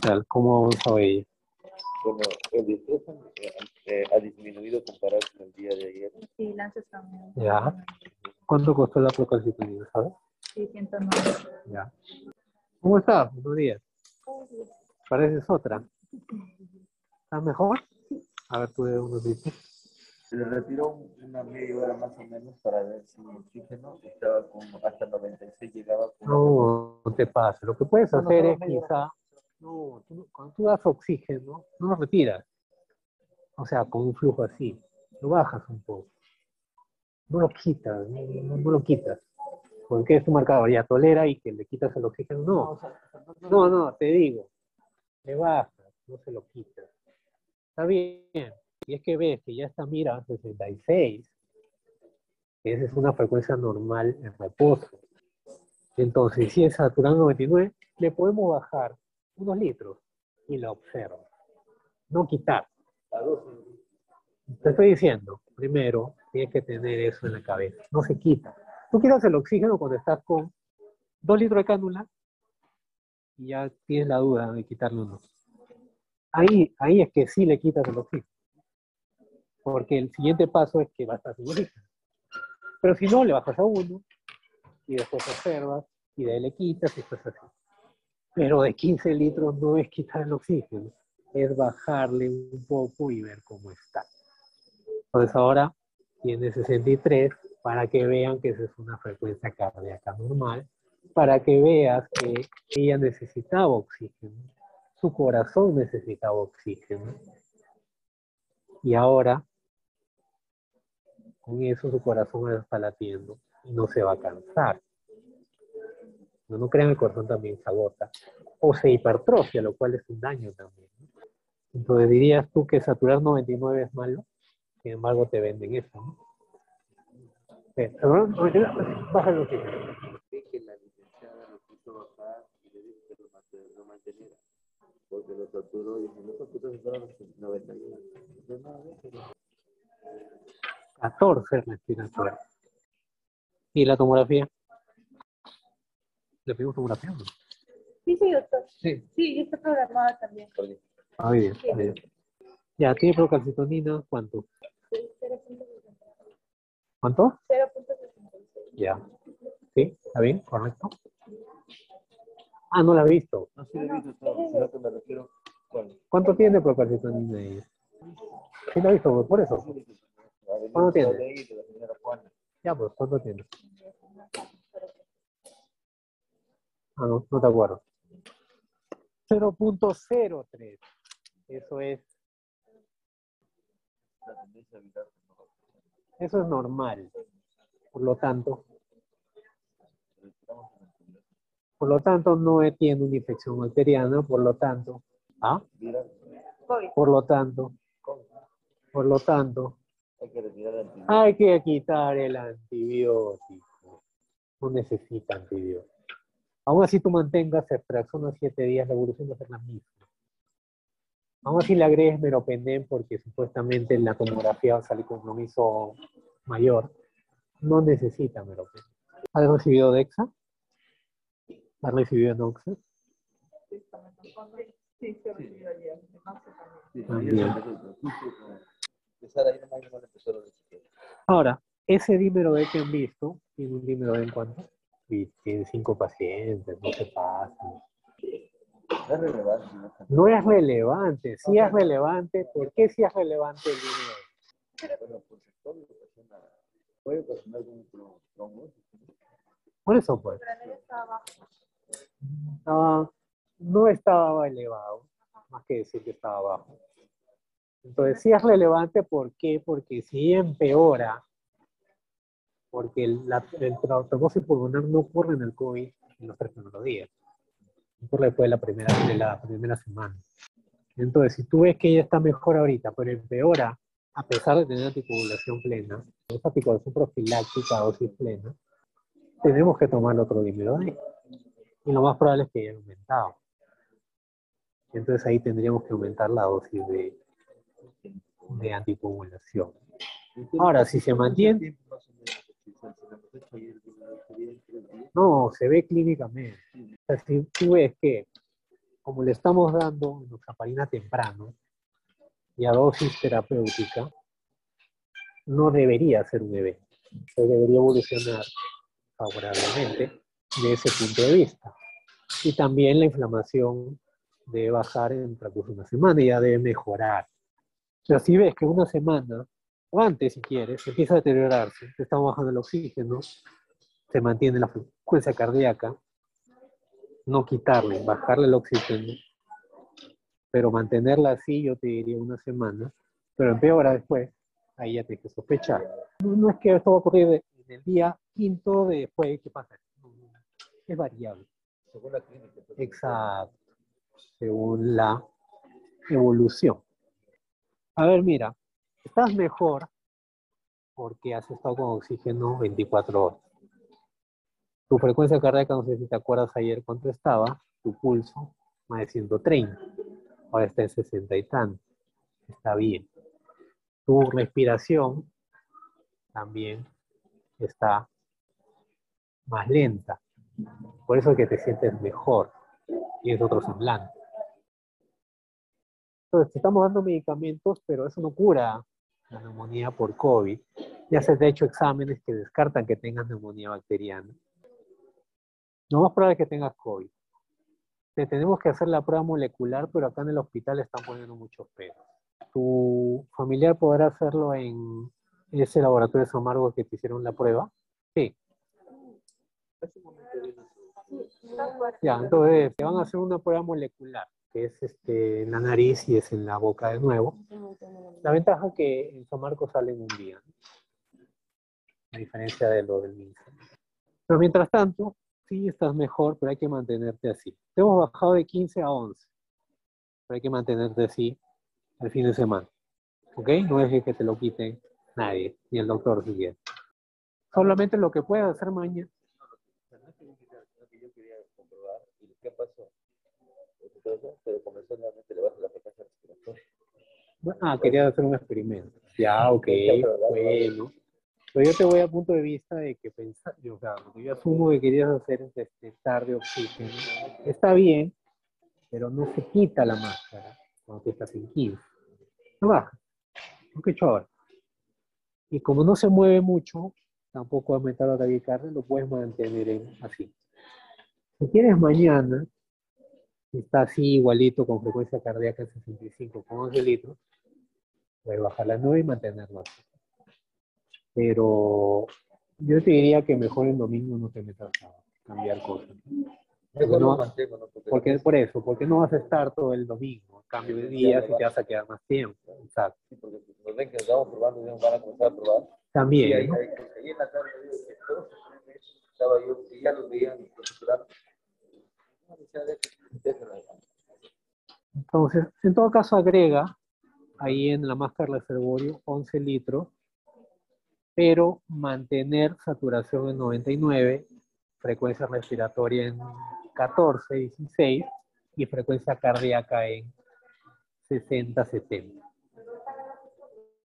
tal? ¿Cómo ha avanzado ella? Bueno, el distrés eh, eh, ha disminuido comparado con el día de ayer. Sí, lanzas también. Ya. ¿Cuánto costó la procalcitonina, sabes? Sí, 109. Ya. ¿Cómo estás? Buenos días. Pareces otra. ¿Estás mejor? A ver, tú de unos dices. Se le retiró un- una media hora más o menos para ver si el oxígeno estaba con hasta 96, llegaba No, no te pasa. Lo que puedes No, no, hacer no, es media quizá, no, tú cuando tú das oxígeno, no lo retiras. O sea, con un flujo así, lo bajas un poco. No lo quitas, no, no- no lo quitas. Porque es un marcador, ya tolera y que le quitas el oxígeno. No, no, no, te digo, le bajas, no se lo quitas. Está bien. Y es que ves que ya está, mira, 66. Esa es una frecuencia normal en reposo. Entonces, si es saturado 99, le podemos bajar unos litros y lo observo. No quitar. Te estoy diciendo, primero, tienes que tener eso en la cabeza. No se quita. Tú quitas el oxígeno cuando estás con dos litros de cánula y ya tienes la duda de quitarle uno. Ahí, ahí es que sí le quitas el oxígeno. Porque el siguiente paso es que va a estar oxígeno. Pero si no, le bajas a uno y después observas y de ahí le quitas y después así. Pero de 15 litros no es quitar el oxígeno, es bajarle un poco y ver cómo está. Entonces ahora tiene 63 para que vean que esa es una frecuencia cardíaca normal, para que veas que ella necesitaba oxígeno, su corazón necesitaba oxígeno. Y ahora, con eso su corazón está latiendo y no se va a cansar. No, no crean, el corazón también se agota. O se hipertrofia, lo cual es un daño también. ¿no? Entonces, ¿dirías tú que saturar 99 es malo? Sin embargo, te venden eso, ¿no? Eh, 99, que la licenciada lo quiso bajar y le dije que lo, manteniera. Porque lo saturó y dice, no saturó solo los 91. Dice, no, déjelo. 14 respiratorias. ¿Y la tomografía? ¿Le pedimos tomografía no? Sí, sí, doctor. Sí. Sí, está programada también. Ah, muy bien, muy bien. Ya, ¿tiene procalcitonina? ¿Cuánto? Sí, 0.66. ¿Cuánto? 0.66. Ya. ¿Sí? ¿Está bien? ¿Correcto? Ah, no la he visto. no sí lo he visto sino que me refiero con... ¿Cuánto tiene procalcitonina ella? Sí la he visto, por eso. ¿Cuánto tiene? La. Ya, pues, ¿cuánto tiene? Ah, no, no te acuerdo. 0.03. Eso es, eso es normal. Por lo tanto, por lo tanto, no tiene una infección bacteriana, por lo tanto, ¿ah? Por lo tanto, por lo tanto, hay que retirar el antibiótico. hay que quitar el antibiótico. No necesita antibiótico. Aún así tú mantengas extracción a 7 días, la evolución va a ser la misma. Aún así le agregues meropenem porque supuestamente en la tomografía va a salir compromiso mayor. No necesita meropenem. ¿Has recibido DEXA? ¿Has recibido Noxa? Sí, se recibió ayer. También. Con-. Ahora, ese dímero D que han visto, tiene un dímero D en cuánto? Y tiene cinco pacientes, no se pasen. Es relevante, ¿no? Es relevante, sí es relevante. ¿Por qué sí es relevante el dímero D? Bueno, por sector puede ocasionar un. Por eso, pues, no estaba elevado, más que decir que estaba bajo. Entonces, sí es relevante, ¿por qué? Porque si empeora, porque el, el trombosis pulmonar no ocurre en el COVID en los tres primeros días. Ocurre después de la primera, de la primera semana. Entonces, si tú ves que ella está mejor ahorita, pero empeora, a pesar de tener anticoagulación plena, esa anticoagulación profiláctica dosis plena, tenemos que tomar otro dímero D. Y lo más probable es que haya aumentado. Entonces ahí tendríamos que aumentar la dosis de, de anticoagulación. Ahora, si se mantiene- ¿Qué tiempo más o menos? Si se- si la cosecha ayer sería en tres días, No, se ve clínicamente. O sea, si tú ves que como le estamos dando enoxaparina temprano y a dosis terapéutica, no debería ser un evento. Se debería evolucionar favorablemente de ese punto de vista. Y también la inflamación debe bajar en transcurso de una semana y ya debe mejorar. Pero si ves que una semana, o antes si quieres, empieza a deteriorarse, te está bajando el oxígeno, se mantiene la frecuencia cardíaca, no quitarle, bajarle el oxígeno, pero mantenerla así, yo te diría una semana, pero empeora después, ahí ya tienes que sospechar. No, es que esto va a ocurrir en el día quinto de después, ¿qué pasa? Es variable. Según la clínica. pues, Exacto. Según la evolución. A ver, mira, estás mejor porque has estado con oxígeno 24 horas. Tu frecuencia cardíaca, no sé si te acuerdas ayer cuánto estaba, tu pulso, más de 130. Ahora está en 60 y tanto. Está bien. Tu respiración también está más lenta. Por eso es que te sientes mejor. Tienes otro semblante. Entonces, te estamos dando medicamentos, pero eso no cura la neumonía por COVID. Ya se han hecho exámenes que descartan que tengas neumonía bacteriana. No más probable que tengas COVID. Te tenemos que hacer la prueba molecular, pero acá en el hospital están poniendo muchos pelos. ¿Tu familiar podrá hacerlo en ese laboratorio de San Marcos que te hicieron la prueba? Sí. Ya, entonces te van a hacer una prueba molecular, que es este, en la nariz y es en la boca de nuevo. La ventaja es que en San Marcos salen un día, ¿no? a diferencia de lo del MINSA. Pero mientras tanto, sí estás mejor, pero hay que mantenerte así. Te hemos bajado de 15 a 11, pero hay que mantenerte así el fin de semana. ¿Ok? No es que te lo quite nadie, ni el doctor siquiera. Solamente lo que puedes hacer mañana. Qué pasó. Pero comenzó nuevamente le la frecuencia respiratoria. Ah, quería hacer un experimento. Ya, ok, bueno. Pero yo te voy a punto de vista de que pensar, yo, o sea, yo asumo que querías hacer es detectar de oxígeno. Está bien, pero no se quita la máscara cuando tú estás en 15. No baja. ¿No que ahora? Y como no se mueve mucho, tampoco ha aumentado la taquicardia, lo puedes mantener en, así. Si quieres mañana, está así igualito con frecuencia cardíaca en 65 con 11 litros, puedes bajar la 9 y mantenerlo así. Pero yo te diría que mejor el domingo no te metas a cambiar cosas. Mejor no-. Porque, Porque por eso, porque no vas a estar todo el domingo, cambio de días y te vas a quedar más tiempo. Exacto. sí, porque nos ven que nos vamos probando, ya van a comenzar a probar. También, ahí, ¿no? ahí, ahí en la tarde estaba yo, y ya los veían. Entonces, en todo caso, agrega ahí en la máscara reservorio 11 litros, pero mantener saturación en 99, frecuencia respiratoria en 14, 16 y frecuencia cardíaca en 60, 70.